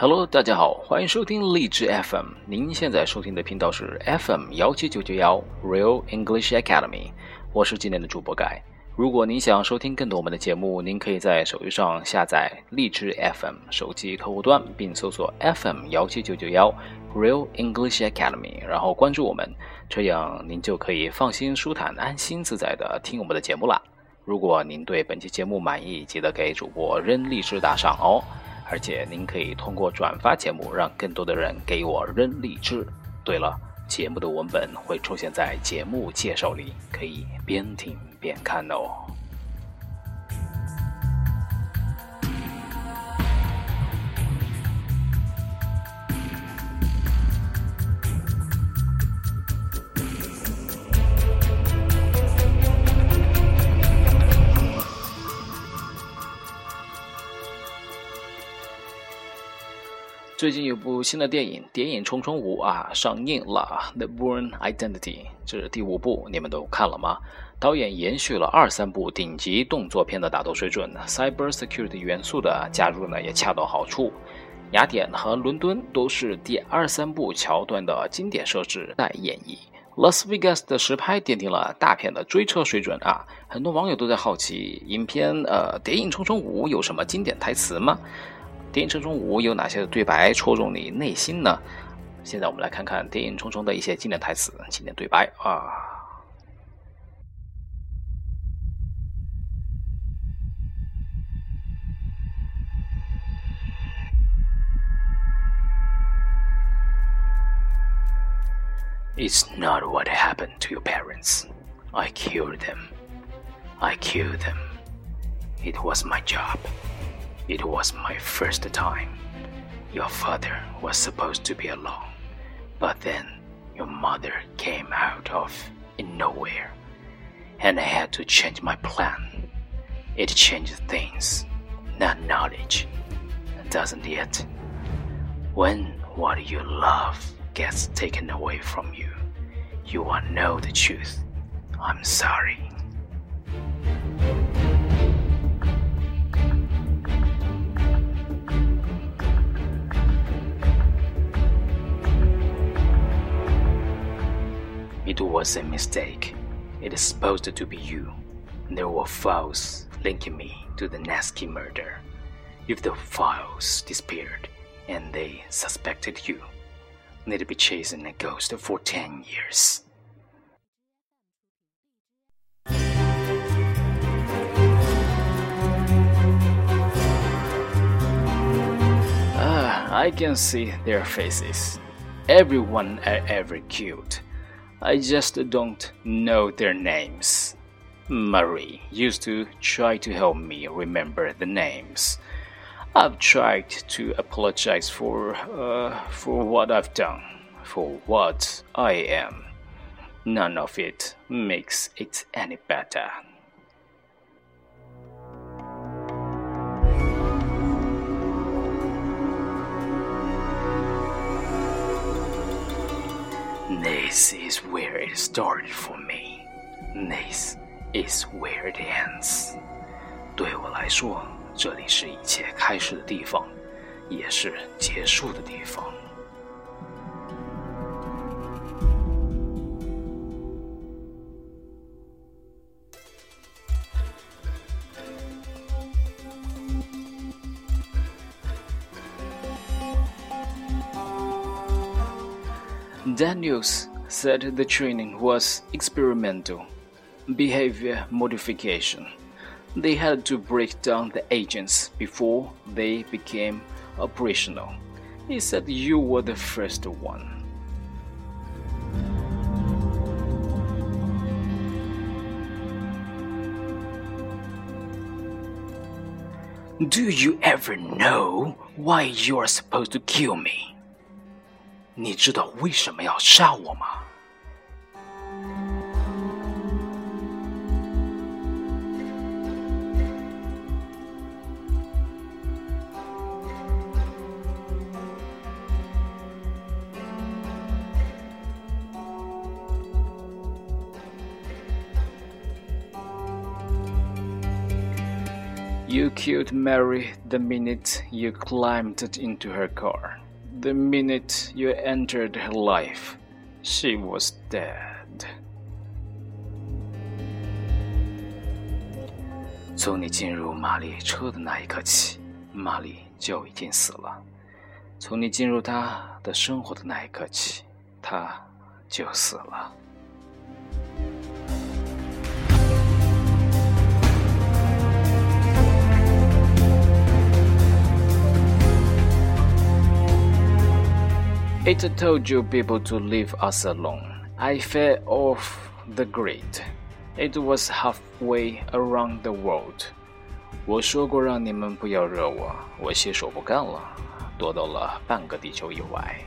Hello，大家好，欢迎收听荔枝 FM。您现在收听的频道是 FM 幺七九九幺 Real English Academy，我是今天的主播盖。如果您想收听更多我们的节目，您可以在手机上下载荔枝 FM 手机客户端，并搜索 FM 幺七九九幺 Real English Academy，然后关注我们，这样您就可以放心、舒坦、安心、自在的听我们的节目啦。如果您对本期节目满意，记得给主播扔荔枝打赏哦。而且您可以通过转发节目，让更多的人给我扔荔枝。对了，节目的文本会出现在节目介绍里，可以边听边看哦。最近有部新的电影《谍影重重五》啊上映了，《The Born Identity》这是第五部，你们都看了吗？导演延续了二三部顶级动作片的打斗水准，cyber security 元素的加入呢也恰到好处。雅典和伦敦都是第二三部桥段的经典设置待演绎。，Las Vegas 的实拍奠定了大片的追车水准啊！很多网友都在好奇，影片呃《谍影重重五》有什么经典台词吗？电影《重重五》有哪些对白戳中你内心呢？现在我们来看看电影《重重》的一些经典台词、经典对白啊。It's not what happened to your parents. I killed them. I killed them. It was my job. It was my first time. Your father was supposed to be alone, but then your mother came out of nowhere, and I had to change my plan. It changed things, not knowledge, doesn't it? When what you love gets taken away from you, you will know the truth. I'm sorry. It was a mistake. It is supposed to be you. There were files linking me to the Neski murder. If the files disappeared and they suspected you, they'd be chasing a ghost for 10 years. Ah, I can see their faces. Everyone are ever cute. I just don't know their names. Marie used to try to help me remember the names. I've tried to apologize for uh, for what I've done, for what I am. None of it makes it any better. This is where it started for me. This is where it ends. 对我来说，这里是一切开始的地方，也是结束的地方。Daniels said the training was experimental, behavior modification. They had to break down the agents before they became operational. He said you were the first one. Do you ever know why you're supposed to kill me? 你知道为什么要杀我吗？”You killed Mary the minute you climbed into her car. The minute you entered her life, she was dead. 从你进入玛丽车的那一刻起，玛丽就已经死了。从你进入她的生活的那一刻起，她就死了。It told you people to leave us alone. I fell off the grid. It was halfway around the world. 我说过让你们不要惹我，我携手不干了，躲到了半个地球以外。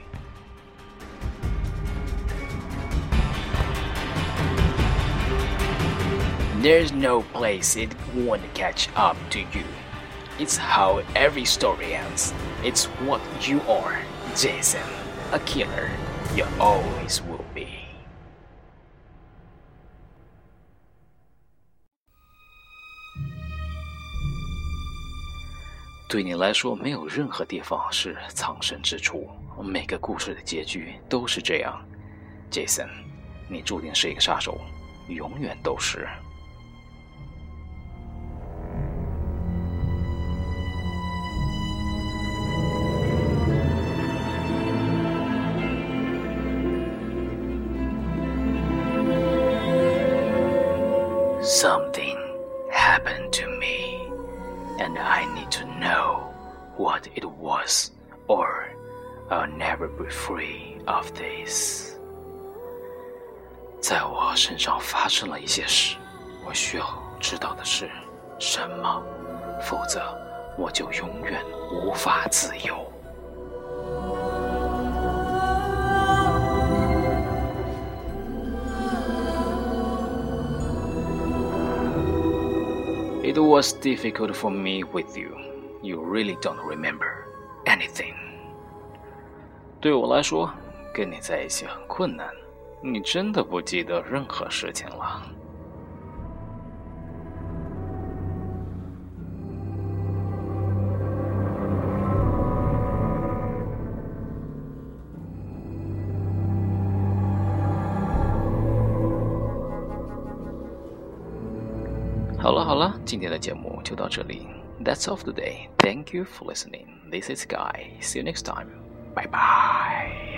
There's no place it won't catch up to you. It's how every story ends. It's what you are, Jason A killer you always will be。对你来说，没有任何地方是藏身之处。每个故事的结局都是这样，Jason，你注定是一个杀手，永远都是。Something happened to me, and I need to know what it was, or I'll never be free of this. 在我身上发生了一些事，我需要知道的是什么，否则我就永远无法自由。 It was difficult for me with you. You really don't remember anything. 对我来说，跟你在一起很困难。你真的不记得任何事情了。今天的节目就到这里。That's all today. Thank you for listening. This is Guy. See you next time. Bye bye.